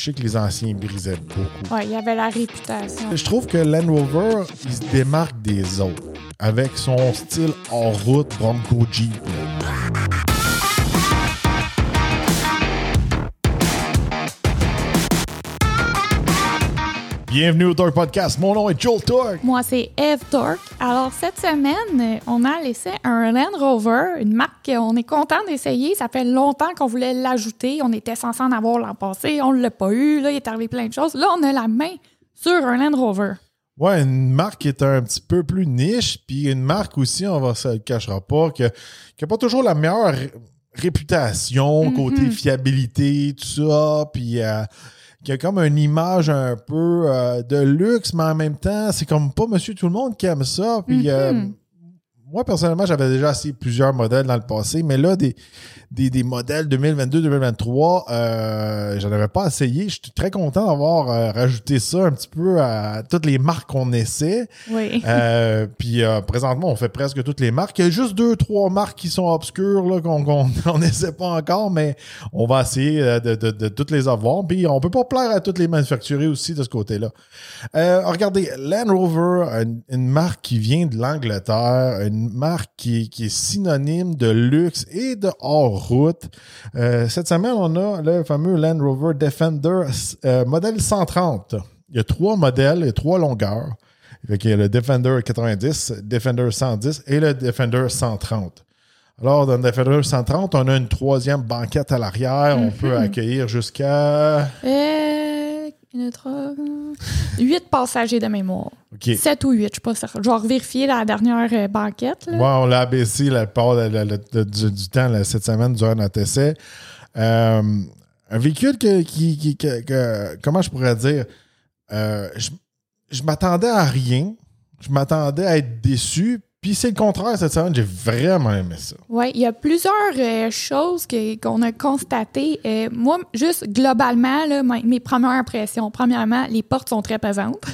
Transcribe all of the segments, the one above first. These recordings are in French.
je sais que les anciens brisaient beaucoup. Ouais, il y avait la réputation. Je trouve que Land Rover, il se démarque des autres avec son style en route Bronco Jeep. Bienvenue au Torque Podcast. Mon nom est Joel Torque. Moi, c'est Eve Torque. Alors, cette semaine, on a laissé un Land Rover, une marque qu'on est content d'essayer. Ça fait longtemps qu'on voulait l'ajouter. On était censé en avoir l'an passé. On ne l'a pas eu. Là, il est arrivé plein de choses. Là, on a la main sur un Land Rover. Ouais, une marque qui est un petit peu plus niche, puis une marque aussi, on va se le cachera pas, que, qui n'a pas toujours la meilleure réputation, côté fiabilité, tout ça, puis euh, qui a comme une image un peu euh, de luxe, mais en même temps, c'est comme pas monsieur tout le monde qui aime ça. Puis euh, moi, personnellement, j'avais déjà essayé plusieurs modèles dans le passé, mais là, des, des, des modèles 2022-2023, euh, j'en avais pas essayé. Je suis très content d'avoir euh, rajouté ça un petit peu à toutes les marques qu'on essaie. Oui. Euh, puis euh, présentement, on fait presque toutes les marques. Il y a juste deux, trois marques qui sont obscures là, qu'on n'essaie pas encore, mais on va essayer de, de, de, toutes les avoir. Puis on peut pas plaire à toutes les manufacturiers aussi de ce côté-là. Regardez, Land Rover, une, une marque qui vient de l'Angleterre, une marque qui, qui, est synonyme de luxe et de hors-route. Euh, cette semaine, on a le fameux Land Rover Defender euh, modèle 130. Il y a trois modèles et trois longueurs. il y a le Defender 90, Defender 110 et le Defender 130. Alors, dans le Defender 130, on a une troisième banquette à l'arrière. On peut accueillir jusqu'à... Euh, une, trois, huit passagers de mémoire. OK. 7 ou 8, je sais pas. Je vais vérifier la dernière euh, banquette. Là. On l'a abaissé la part de- de- de- du, du temps là, cette semaine durant notre essai. Euh, un véhicule que, qui, qui- que- que- comment je pourrais dire, euh, je, je m'attendais à rien. Je m'attendais à être déçu. Puis c'est le contraire cette semaine. J'ai vraiment aimé ça. Oui, il y a plusieurs euh, choses qu'on a constatées. Euh, moi, juste globalement, mes, premières impressions. Premièrement, les portes sont très pesantes.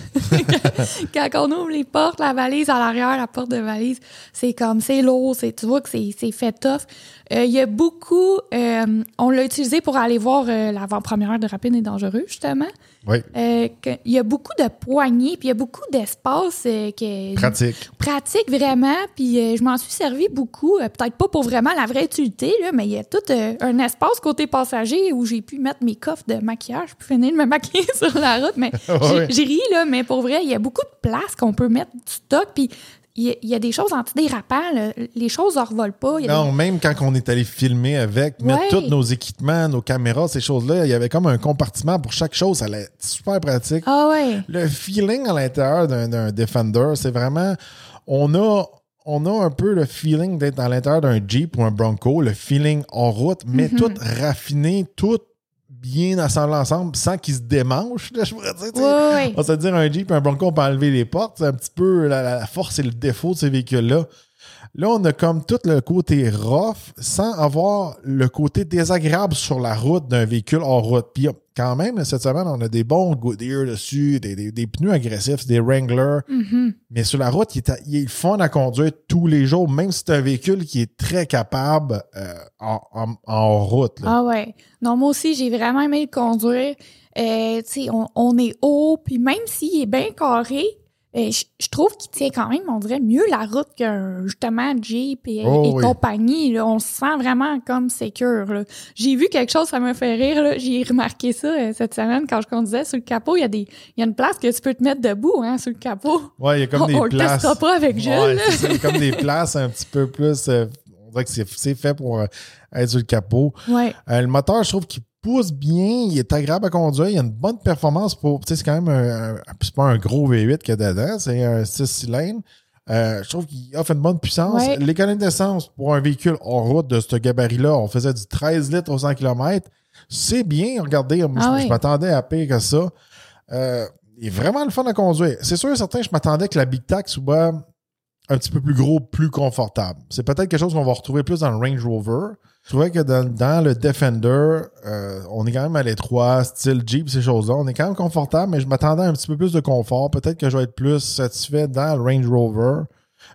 Quand on ouvre les portes, la valise à l'arrière, la porte de valise, c'est comme, c'est lourd, tu vois que c'est fait tough. Euh, Il y a beaucoup, euh, on l'a utilisé pour aller voir euh, l'avant-première de Rapide et Dangereux, justement. Oui, il y a beaucoup de poignées, puis il y a beaucoup d'espace que, pratique. pratique vraiment, puis je m'en suis servi beaucoup. Peut-être pas pour vraiment la vraie utilité, là, mais il y a tout un espace côté passager où j'ai pu mettre mes coffres de maquillage, puis finir de me maquiller sur la route. Mais j'ai ri, là, mais pour vrai, il y a beaucoup de place qu'on peut mettre du stock, puis il y, a- il y a des choses antidérapants, là. les choses ne revolent pas. y Non, même quand on est allé filmer avec, mettre Ouais. tous nos équipements, nos caméras, ces choses-là, il y avait comme un compartiment pour chaque chose. Ça allait être super pratique. Ah ouais. Le feeling à l'intérieur d'un, d'un Defender, c'est vraiment. On a, on a un peu le feeling d'être à l'intérieur d'un Jeep ou un Bronco, le feeling en route, mais Mhm. tout raffiné, tout bien assemblé ensemble sans qu'il se démanche. Là, je pourrais dire. On va se dire un Jeep et un Bronco, on peut enlever les portes. C'est un petit peu la, la force et le défaut de ces véhicules-là. Là, on a comme tout le côté rough sans avoir le côté désagréable sur la route d'un véhicule en route. Puis quand même, cette semaine, on a des bons Goodyear dessus, des, des- des pneus agressifs, des Wrangler. Mhm. Mais sur la route, il est, il est fun à conduire tous les jours, même si c'est un véhicule qui est très capable euh, en, en- en route. là. Ah ouais. Non, moi aussi, j'ai vraiment aimé le conduire. Euh, tu sais, on, on est haut, puis même s'il est bien carré, euh, je je trouve qu'il tient quand même, on dirait, mieux la route qu'un, justement, Jeep et, Oh et oui. compagnie. là. On se sent vraiment comme secure. là. J'ai vu quelque chose, ça m'a fait rire. J'ai remarqué ça euh, cette semaine quand je conduisais sur le capot. Il y, a des, il y a une place que tu peux te mettre debout hein, sur le capot. Ouais, il y a comme on des on le places. testera pas avec Jules. Ouais, c'est comme des places un petit peu plus. euh, on dirait que c'est fait pour euh, être sur le capot. Ouais. Le moteur, je trouve qu'il pousse bien, il est agréable à conduire, il a une bonne performance pour. Tu sais, c'est quand même un, un- c'est pas un gros V8 qu'il y a dedans, c'est un 6 cylindres. Euh, je trouve qu'il offre une bonne puissance. Ouais. L'économie d'essence pour un véhicule en route de ce gabarit-là, on faisait du 13 litres au 100 km. C'est bien, regardez, Ah je, m'attendais à pire que ça. Euh, il est vraiment le fun à conduire. C'est sûr et certain, je m'attendais que la Big Tax soit un petit peu plus gros, plus confortable. C'est peut-être quelque chose qu'on va retrouver plus dans le Range Rover. Je trouvais que dans, le Defender, euh, on est quand même à l'étroit, style Jeep, ces choses-là. On est quand même confortable, mais je m'attendais à un petit peu plus de confort. Peut-être que je vais être plus satisfait dans le Range Rover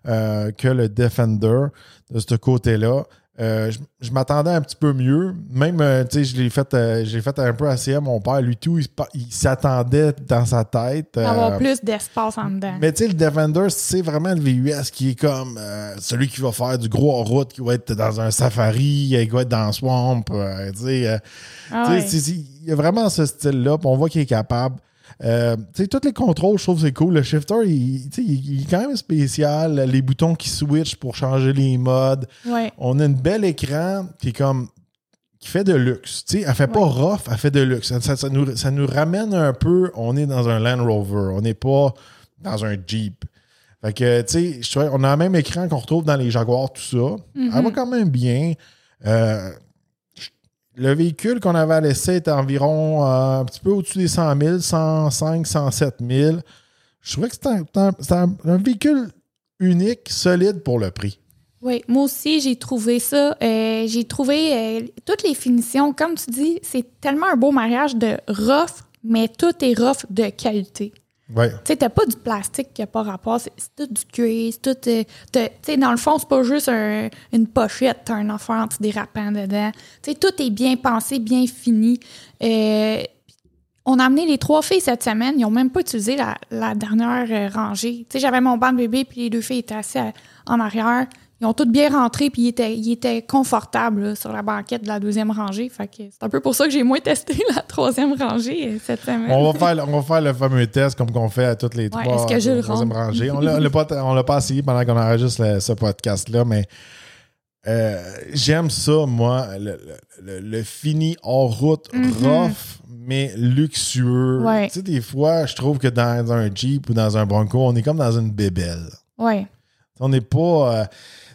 euh, que le Defender de ce côté-là. Euh, je je m'attendais un petit peu mieux. Même, euh, tu sais, je l'ai fait, euh, fait un peu assez à mon père. Lui, tout, il, s'attendait dans sa tête. Avoir plus d'espace en dedans. mais tu sais, le Defender, c'est vraiment le VUS qui est comme celui qui va faire du gros en route, qui va être dans un safari, qui va être dans swamp. tu sais, Ah ouais. il y a vraiment ce style-là, on voit qu'il est capable. Euh, tous les contrôles, je trouve que c'est cool. Le shifter, il, il- il est quand même spécial. Les boutons qui switchent pour changer les modes. Ouais. On a une belle écran qui est comme qui fait de luxe. Sais, elle fait pas rough, elle fait de luxe. Ça, ça- ça nous, ça nous ramène un peu, on est dans un Land Rover, on n'est pas dans un Jeep. Fait que, tu sais, on a le même écran qu'on retrouve dans les Jaguars, tout ça. Elle va quand même bien. Euh, le véhicule qu'on avait laissé était environ euh, un petit peu au-dessus des 100 000, 105, 107 000. Je trouvais que c'était un véhicule unique, solide pour le prix. Oui, moi aussi, j'ai trouvé ça. euh, j'ai trouvé euh, toutes les finitions. Comme tu dis, c'est tellement un beau mariage de rough, mais tout est rough de qualité. Ouais. Tu pas du plastique qui a pas rapport. C'est tout du cuir, c'est tout. euh, dans le fond, c'est pas juste un- une pochette, t'as un enfant antidérapant dedans. Tout est bien pensé, bien fini. Euh, on a amené les trois filles cette semaine. Ils ont même pas utilisé la, dernière euh, rangée. J'avais mon banc de bébé, puis les deux filles étaient assises en arrière. Ils ont toutes bien rentré, puis ils étaient, ils étaient confortables là, sur la banquette de la deuxième rangée. Fait que c'est un peu pour ça que j'ai moins testé la troisième rangée euh, cette semaine. On va, faire, on va faire le fameux test comme qu'on fait à toutes les trois est-ce que je le euh, troisième rangées. On l'a- pas, on l'a pas essayé pendant qu'on enregistre le- ce podcast-là, mais euh, j'aime ça, moi, le, le- fini hors route, rough, mais luxueux. Ouais. Tu sais, des fois, je trouve que dans un Jeep ou dans un Bronco, on est comme dans une bébelle. Ouais. On n'est pas. euh,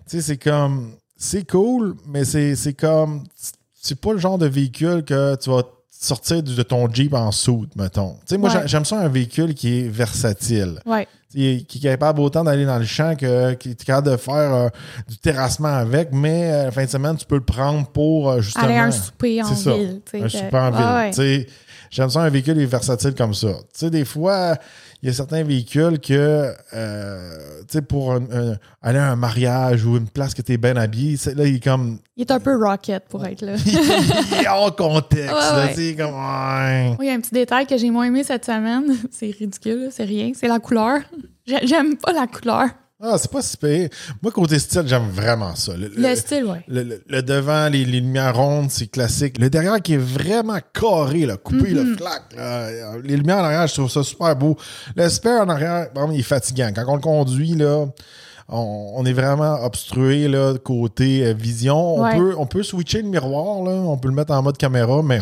sais, c'est comme. C'est cool, mais c'est comme. C'est pas le genre de véhicule que tu vas sortir de ton Jeep en soute, mettons. Tu sais, moi, Ouais. j'aime ça un véhicule qui est versatile. Ouais. Qui est, capable autant d'aller dans le champ que qui est capable de faire euh, du terrassement avec, mais euh, la fin de semaine, tu peux le prendre pour euh, justement. Aller à un souper en ça, ville. un que- super en ville. Ah ouais. J'aime ça un véhicule est versatile comme ça. Tu sais, des fois, il y a certains véhicules que, euh, tu sais, pour un- un- aller à un mariage ou une place que tu es bien habillé, c'est- là, il est comme. Il est un peu rocket pour être là. il est hors contexte. Ouais, là, ouais. tu sais, comme. ouais. Oui, il y a un petit détail que j'ai moins aimé cette semaine. C'est ridicule, là, c'est rien. C'est la couleur. J'ai- J'aime pas la couleur. Ah, c'est pas si pire. Moi, côté style, j'aime vraiment ça. Le, Le style, ouais. le- le- devant, les, les lumières rondes, c'est classique. Le derrière qui est vraiment carré, là, coupé, le flac. là. Les lumières en arrière, je trouve ça super beau. Le spare en arrière, bon, il est fatigant. Quand on le conduit, là, on, on est vraiment obstrué là, côté euh, vision. On, Ouais. peut, on peut switcher le miroir, là, on peut le mettre en mode caméra, mais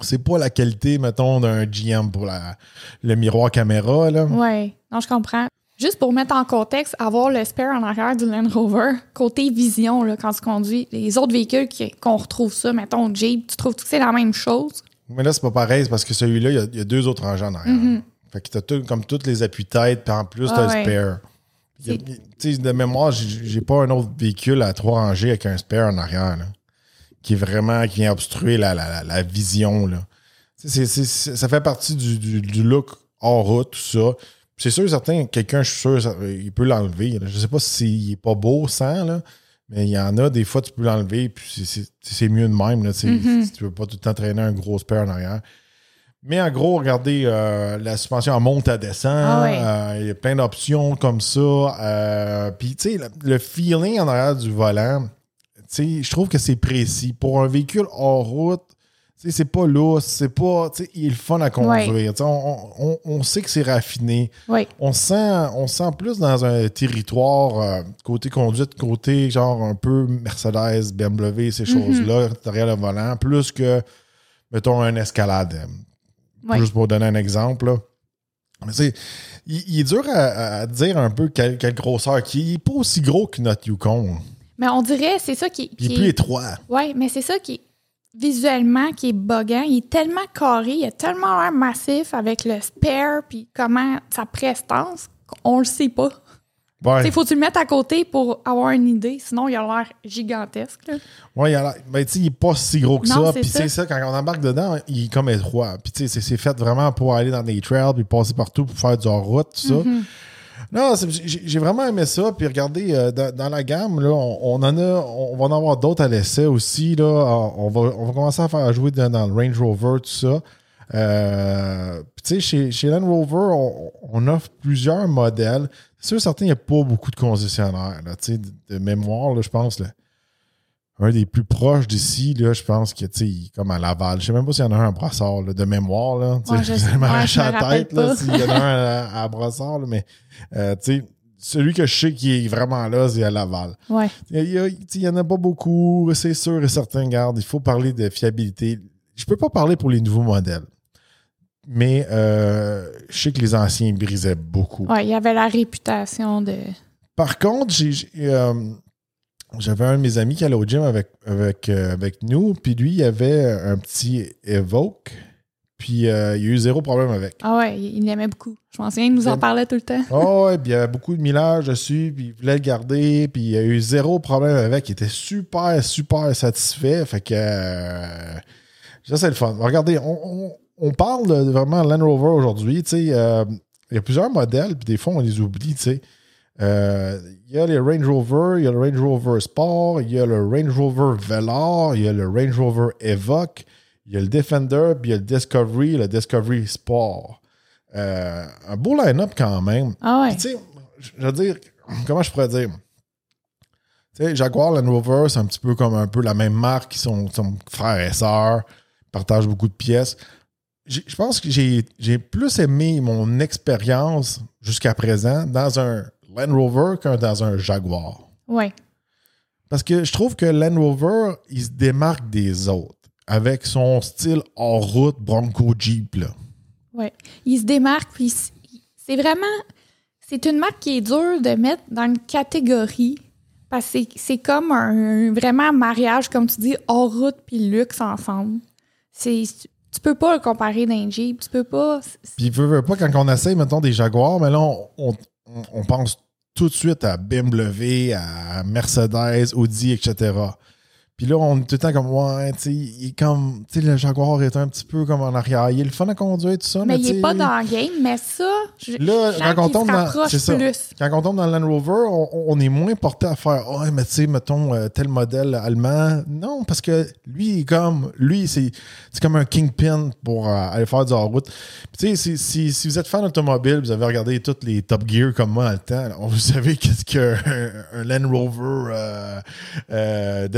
c'est pas la qualité, mettons, d'un GM pour la, le miroir caméra. Là. Ouais. Non, je comprends. Juste pour mettre en contexte, avoir le spare en arrière du Land Rover, côté vision, là, quand tu conduis, les autres véhicules qu'on retrouve ça, mettons Jeep, tu trouves que c'est la même chose? Mais là, c'est pas pareil, parce que celui-là, il y a- il y, a deux autres rangées en arrière. Fait que t'as tout, comme toutes les appuis-têtes, puis en plus, Ah t'as ouais. le spare. Tu sais, de mémoire, j'ai pas un autre véhicule à trois rangées avec un spare en arrière, là, qui est vraiment, qui vient obstruer la, la, la, la vision, là. Ça fait partie du, du, du look hors route, tout ça. C'est sûr, certain, quelqu'un, je suis sûr, ça- il peut l'enlever. Je sais pas s'il est pas beau sans, là, mais il y en a, des fois, tu peux l'enlever, puis c'est- mieux de même, là, Mm-hmm. si tu veux pas tout le temps traîner un gros spare en arrière. Mais en gros, regardez, euh, la suspension en monte à descend. Ah ouais. euh, Il y a plein d'options comme ça. euh, Puis, tu sais, le, le feeling en arrière du volant, tu sais, je trouve que c'est précis. Pour un véhicule hors route, c'est pas lousse, c'est pas, tu sais, il est le fun à conduire. Tu sais, On, on- on sait que c'est raffiné. Oui. On se sent, on se sent plus dans un territoire euh, côté conduite, côté genre un peu Mercedes, BMW, ces choses-là, derrière le volant, plus que, mettons, un escalade. Ouais. Juste pour donner un exemple. là. Mais c'est, il, il est dur à, à dire un peu quelle, quelle grosseur qui Il est pas aussi gros que notre Yukon. Mais on dirait, c'est ça qui, Il est qui plus étroit. Ouais, mais c'est ça qui visuellement qui est buggant. Il est tellement carré, il a tellement l'air massif avec le spare puis comment sa prestance, qu'on le sait pas. Ouais. Il faut que tu le mettes à côté pour avoir une idée, sinon il a l'air gigantesque. Ouais, il, a l'air- ben, tu sais, il est pas si gros que Non, ça. Puis ça. c'est ça, quand on embarque dedans, il est comme étroit. Puis tu sais, c'est- c'est fait vraiment pour aller dans des trails puis passer partout pour faire du hors-route, tout ça. Mm-hmm. Non, j'ai vraiment aimé ça. Puis regardez, euh, dans, la gamme, là, on, en a, on va en avoir d'autres à l'essai aussi. Là. On, va, on va commencer à faire jouer dans, le Range Rover, tout ça. Euh, tu sais, chez, Land Rover, on, offre plusieurs modèles. C'est sûr, certains, il n'y a pas beaucoup de concessionnaires. Là, de, de mémoire, je pense. Là, un des plus proches d'ici, là, je pense que tu comme à Laval. Je sais même pas s'il y en a un à Brossard, là, de mémoire. Là, Ouais, je vous allez ouais, je la tête là, s'il y en a un à, à là, mais euh, tu sais, celui que je sais qui est vraiment là, c'est à Laval. Ouais. Il y, a- tu sais, il y en a pas beaucoup, c'est sûr et certain. Garde, il faut parler de fiabilité. Je peux pas parler pour les nouveaux modèles, mais euh, je sais que les anciens brisaient beaucoup. Ouais, il y avait la réputation de. Par contre, j'ai- j'ai, euh, j'avais un de mes amis qui allait au gym avec, avec, euh, avec nous, puis lui, il avait un petit Evoque, puis euh, il y a eu zéro problème avec. Ah ouais, il l'aimait beaucoup. Je m'en souviens, il nous en parlait tout le temps. Oh, ouais, puis il y avait beaucoup de millage dessus, puis il voulait le garder, puis il y a eu zéro problème avec. Il était super, super satisfait. Fait que. euh, ça, c'est le fun. Regardez, on, on- on parle de vraiment Land Rover aujourd'hui. Tu sais, il y a plusieurs modèles, puis des fois, on les oublie, tu sais. Euh, Il y a les Range Rover, il y a le Range Rover Sport, il y a le Range Rover Velar, il y a le Range Rover Evoque, il y a le Defender, puis il y a le Discovery, le Discovery Sport. Euh, un beau line-up quand même. Ah ouais. Tu sais, je veux dire, comment je pourrais dire? Tu sais, Jaguar Land Rover, c'est un petit peu comme un peu la même marque, ils sont, sont frères et sœurs, partagent beaucoup de pièces. Je pense que j'ai j'ai plus aimé mon expérience jusqu'à présent dans un Land Rover qu'un dans un Jaguar. Ouais. Parce que je trouve que Land Rover, il se démarque des autres avec son style hors route Bronco Jeep. Là. Ouais. Il se démarque, puis c'est vraiment. C'est une marque qui est dure de mettre dans une catégorie. Parce que c'est- comme un vraiment un mariage, comme tu dis, hors route puis luxe ensemble. C'est. Tu peux pas le comparer d'un Jeep. Tu peux pas. Puis, veut, veut pas, quand on essaye, mettons, des Jaguars, mais là, on, on- on pense tout de suite à BMW, à Mercedes, Audi, etc. Puis là, on est tout le temps comme, ouais, tu sais, il est comme, tu sais, le Jaguar est un petit peu comme en arrière. Il est le fun à conduire, tout ça. Mais il est pas dans le game, mais ça. Je, Là, quand on tombe dans- ça. plus. Quand on tombe dans le Land Rover, on, on est moins porté à faire Ah, mais tu sais, mettons euh, tel modèle allemand. Non, parce que lui, il est comme lui, c'est comme un kingpin pour euh, aller faire du hors-route. Tu sais, si, si, si vous êtes fan d'automobile, vous avez regardé toutes les Top Gear comme moi dans le temps, vous savez qu'est-ce qu'un un Land Rover euh, euh,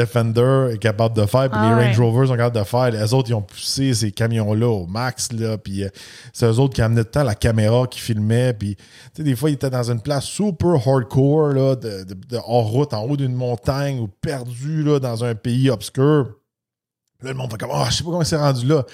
Est capable de faire, puis Ah les ouais. Range Rover sont capables de faire. Les autres, ils ont poussé ces camions-là au max, là, puis euh, c'est eux autres qui amenaient tout le temps la caméra qui filmait, puis tu sais, des fois, ils étaient dans une place super hardcore, là, de, de, de hors-route, en haut d'une montagne, ou perdu, là, dans un pays obscur. Là, le monde fait comme, ah, je sais pas comment c'est rendu là.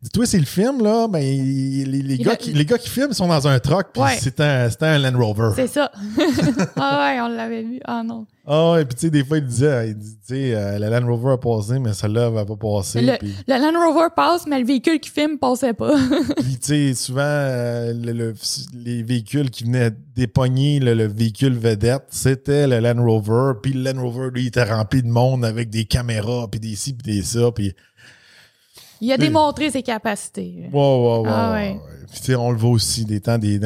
Dis-toi, c'est le film, là, mais les, gars a- qui, les gars qui filment sont dans un truck, puis Ouais. c'est un, un Land Rover. C'est ça. ah ouais, on l'avait vu. Ah non. Ah, et puis tu sais, des fois, il disait, il dit, tu sais, euh, la Land Rover a passé, mais celle-là va pas passer. Le, Land Rover passe, mais le véhicule qui filme passait pas. puis, tu sais, souvent, euh, le- le- les véhicules qui venaient dépogner le, le véhicule vedette, c'était le Land Rover. Puis le Land Rover, lui, il était rempli de monde avec des caméras, puis des ci, puis des ça. Puis, Il a démontré ses capacités. Ah wow, ouais. ouais. Puis, tu sais, on le voit aussi des temps des,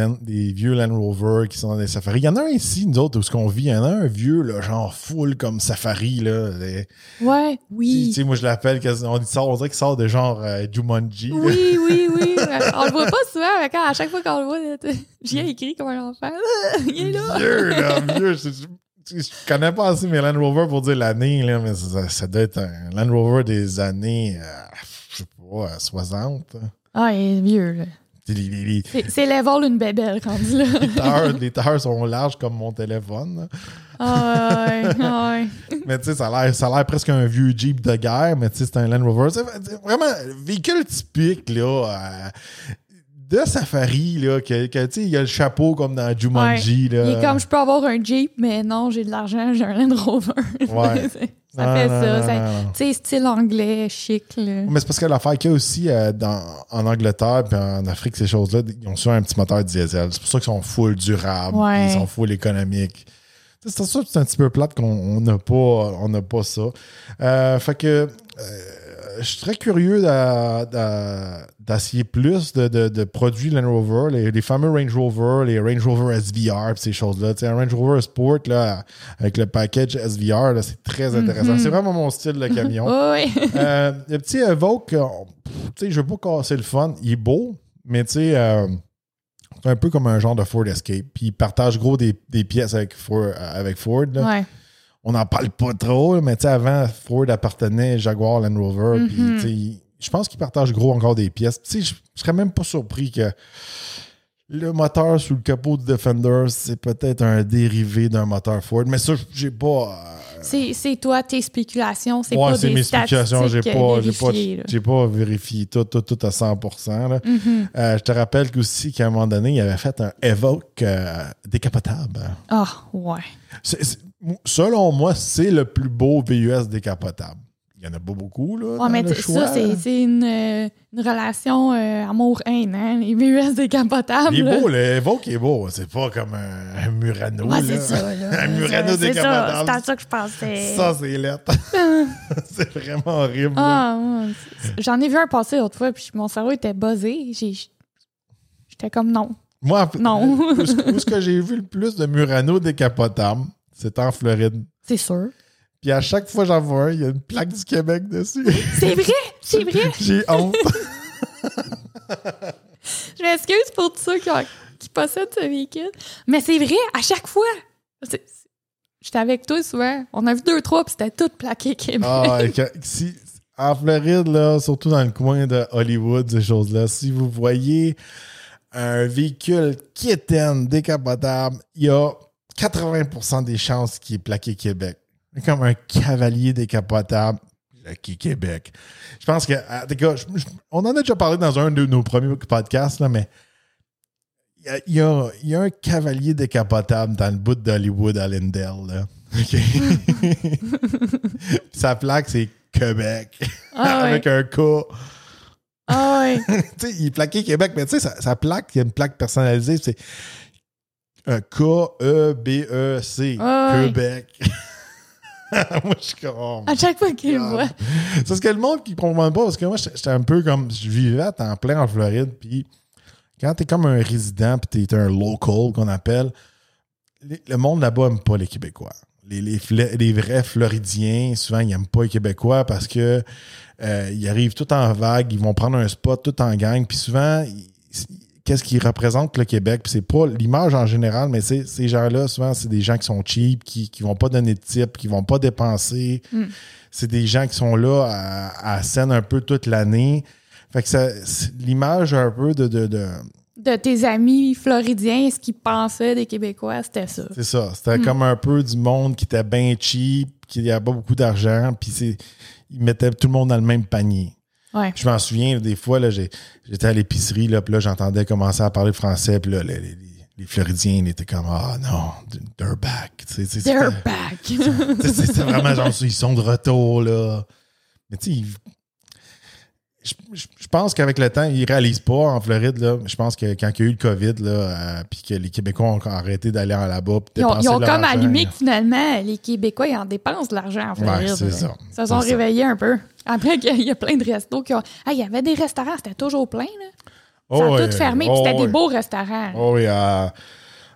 vieux Land Rover qui sont dans des safaris. Il y en a un ici, nous autres, où ce qu'on vit, il y en a un vieux, là, genre full comme safari, là. Les- Ouais, Tu oui. sais, moi, je l'appelle, on dit ça, on dirait qu'il sort de genre euh, Jumanji. là. Oui, oui, oui. on le voit pas souvent, mais quand, à chaque fois qu'on le voit, j'y ai écrit comme un enfant. Il est là. Vieux, là, vieux. Je, je- je connais pas assez mes Land Rover pour dire l'année, là, mais ça, ça doit être un Land Rover des années, euh, je sais pas, euh, 60. Ah, il est vieux, là. C'est- level une bébelle rendu là. les tailleurs, les sont larges comme mon téléphone. Ah ouais, ah ouais. Mais tu sais, ça a l'air- presque un vieux Jeep de guerre, mais tu sais, c'est un Land Rover. C'est vraiment véhicule typique, là. euh, de safari, là, que, que, tu sais, il y a le chapeau comme dans Jumanji, là. Il est comme, je peux avoir un Jeep, mais non, j'ai de l'argent, j'ai un Land Rover. Ouais. ça Non, fait non, ça. Tu sais, style anglais, chic, là. Mais c'est parce que l'affaire qu'il y a aussi euh, dans, en Angleterre et en Afrique, ces choses-là, ils ont souvent un petit moteur diesel. C'est pour ça qu'ils sont full durables, Ouais. ils sont full sais, C'est ça c'est un petit peu plate qu'on on n'a pas, on pas ça. Euh, fait que euh, je suis très curieux d'essayer plus de, de- de produits Land Rover, les, les fameux Range Rover, les Range Rover SVR, ces choses-là. Tu sais, un Range Rover Sport, là, avec le package SVR, c'est très intéressant. Mhm. C'est vraiment mon style de camion. Oui. Euh, le petit Evoque, euh, pff, tu sais, je veux pas casser le fun. Il est beau, mais tu sais, euh, c'est un peu comme un genre de Ford Escape. Puis il partage gros des, des pièces avec Ford. avec Ford là. ouais. On n'en parle pas trop, mais tu sais, avant, Ford appartenait à Jaguar Land Rover. Puis tu sais, il- je pense qu'il partage gros encore des pièces. Tu sais, je je serais même pas surpris que le moteur sous le capot du Defender, c'est peut-être un dérivé d'un moteur Ford. Mais ça, j'ai pas. C'est c'est toi, tes spéculations. C'est Ouais, pas c'est des mes spéculations. J'ai statistiques, pas, euh, j'ai pas, j'ai pas vérifié tout, tout, tout à 100%. là. Mhm. Euh, je te rappelle aussi qu'à un moment donné, il avait fait un Evoque euh, décapotable. Ah, ouais. C'est- c'est- selon moi, c'est le plus beau VUS décapotable. Il y en a pas beaucoup, là. Ouais, mais le choix. ça, c'est une, euh, une relation euh, amour-haine, hein? Les VUS décapotables. Il est là. beau, le Evoque est beau. C'est pas comme un, un Murano. Ouais, c'est ça, là. un Murano C'est ça, décapotable. C'est à ça que je pensais. Ça, c'est lettre. c'est vraiment horrible. Ah, J'en ai vu un passer l'autre fois, puis mon cerveau était buzzé. J'étais comme non. Moi, Non. où, ce- où ce que j'ai vu le plus de Murano décapotables, c'est en Floride. C'est sûr. Puis à chaque fois que j'en vois un, il y a une plaque du Québec dessus. C'est vrai, c'est vrai. J'ai honte. Je m'excuse pour tous ceux qui, ont- qui possèdent ce véhicule. Mais c'est vrai, à chaque fois. J'étais avec toi souvent. On a vu deux, trois, puis c'était tout plaqué Québec. Ah, et que- si, en Floride, là, surtout dans le coin de Hollywood, ces choses-là, si vous voyez un véhicule kitten décapotable, il y a 80% des chances qu'il est plaqué Québec. Comme un cavalier décapotable. Plaqué Québec. Je pense que, en tout cas, je- je- on en a déjà parlé dans un de nos premiers podcasts, là, mais il y a, y y un cavalier décapotable dans le bout d'Hollywood à Lindell. Là. Sa plaque, c'est Québec. Ah ouais. Avec un K. Ah ouais. tu sais, il est plaqué Québec, mais tu sais, sa, sa plaque, il y a une plaque personnalisée, c'est un K-E-B-E-C. Ah ouais. Moi, je suis comme. oh À chaque fois qu'il le voit. C'est ce que le monde qui comprend pas, parce que moi, j'étais un peu comme. Je vivais à temps plein en Floride, puis quand t'es comme un résident, puis t'es un local qu'on appelle, les- le monde là-bas aime pas les Québécois. Les, les, les vrais Floridiens, souvent, ils aiment pas les Québécois parce que euh, ils arrivent tout en vague, ils vont prendre un spot tout en gang, puis souvent, ils- qu'est-ce qui représente le Québec? Puis c'est pas l'image en général, mais c'est- ces gens-là, souvent, c'est des gens qui sont cheap, qui, qui vont pas donner de type, qui vont pas dépenser. Mm. C'est des gens qui sont là à, à scène un peu toute l'année. Fait que ça, l'image un peu de, de, de- De tes amis floridiens, ce qu'ils pensaient des Québécois, c'était ça. c'est ça. C'était comme un peu du monde qui était bien cheap, qui n'avait pas beaucoup d'argent, puis c'est, ils mettaient tout le monde dans le même panier. Ouais. Je m'en souviens, des fois, là, j'étais à l'épicerie, là, puis là, j'entendais commencer à parler français, puis là, les, les- les Floridiens, ils étaient comme, ah non, they're back. Tu sais, tu sais, They're back. C'était vraiment genre, ils sont de retour, là. Mais tu sais, je, pense qu'avec le temps, ils réalisent pas en Floride, là. Je pense que quand il y a eu le COVID, là, euh, puis que les Québécois ont arrêté d'aller en là-bas, Ils ont, dépenser ils ont leur comme allumé que finalement, les Québécois, ils en dépensent de l'argent en Floride. Ouais, c'est là. ça. Ils se sont ça. réveillés un peu. Après qu'il y a plein de restos qui ont. Ah, il y avait des restaurants, c'était toujours plein, là. Ça Oh, a ouais. tout fermé, puis Oh, c'était ouais. des beaux restaurants. Oh oui, à,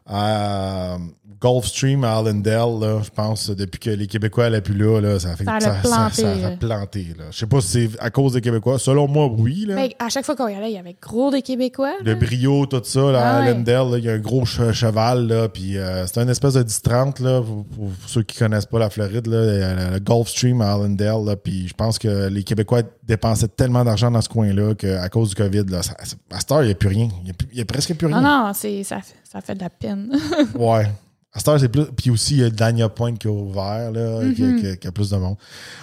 à Gulfstream à Allendale, là, je pense, depuis que les Québécois n'allaient plus là, là, ça a fait Ça ça, planté, ça a planté. Là. Je sais pas si c'est à cause des Québécois. Selon moi, oui. Là. Ben, à chaque fois qu'on y allait, il y avait gros des Québécois. le brio, tout ça, là, Ah à ouais. Allendale, il y a un gros che- cheval, là, puis euh, c'est une espèce de 10-30, là, pour, pour ceux qui connaissent pas la Floride, là, le Gulfstream à Allendale, là, puis je pense que les Québécois dépensaient tellement d'argent dans ce coin-là qu'à cause du COVID, là, à cette heure, il n'y a plus rien. Il n'y a, presque plus rien. Non, non, ça fait de la peine. Ouais. À cette heure, c'est plus. Puis aussi, il y a Dania Point qui a ouvert, là, qui, Mhm. qui- qui a plus de monde.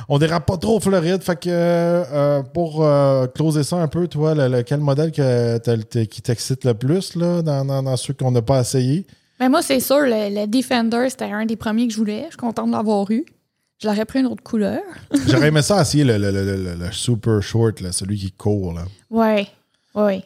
On dérape pas trop, Floride. Fait que euh, pour euh, closer ça un peu, toi, le- le- quel modèle que qui t'excite le plus là, dans, dans- dans ceux qu'on n'a pas essayé? Mais moi, c'est sûr, le, le Defender, c'était un des premiers que je voulais. Je suis contente de l'avoir eu. Je l'aurais pris une autre couleur. J'aurais aimé ça essayer le, le- le- le- le super short, là, celui qui court. Là. Ouais, ouais.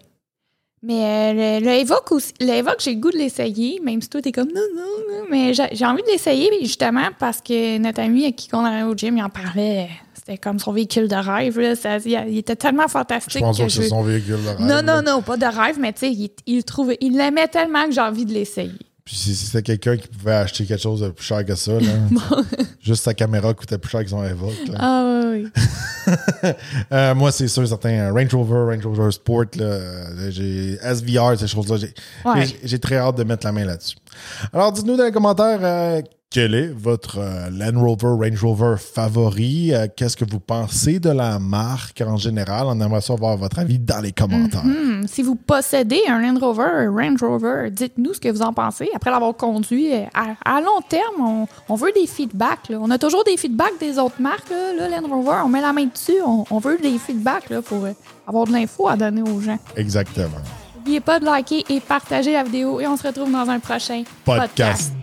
Mais euh, le, le Evoque aussi, le Evoque, j'ai le goût de l'essayer, même si toi, t'es comme non, non, non. Mais j'ai envie de l'essayer, justement, parce que notre ami avec qui on allait au gym, il en parlait. C'était comme son véhicule de rêve. Là. Ça- il, était tellement fantastique. Je pense que que c'est son véhicule de rêve. Non, là. non, non, pas de rêve, mais tu sais, il, il trouvait, il l'aimait tellement que j'ai envie de l'essayer. Puis si c'était quelqu'un qui pouvait acheter quelque chose de plus cher que ça, là, juste sa caméra coûtait plus cher que son Evoque. Ah oui, oui. Euh, moi, c'est sûr, certain. Range Rover, Range Rover Sport, là, euh, j'ai SVR, ces choses-là. J'ai Ouais. j'ai- j'ai très hâte de mettre la main là-dessus. Alors, dites-nous dans les commentaires euh, quel est votre euh, Land Rover, Range Rover favori? Euh, Qu'est-ce que vous pensez de la marque en général? On aimerait savoir votre avis dans les commentaires. Hmm, si vous possédez un Land Rover, un Range Rover, dites-nous ce que vous en pensez. Après l'avoir conduit, euh, à, à long terme, on, on veut des feedbacks. là. On a toujours des feedbacks des autres marques. Là, Là, Land Rover, on met la main dessus. On, on veut des feedbacks là, pour avoir de l'info à donner aux gens. Exactement. N'oubliez pas de liker et partager la vidéo et on se retrouve dans un prochain Podcast.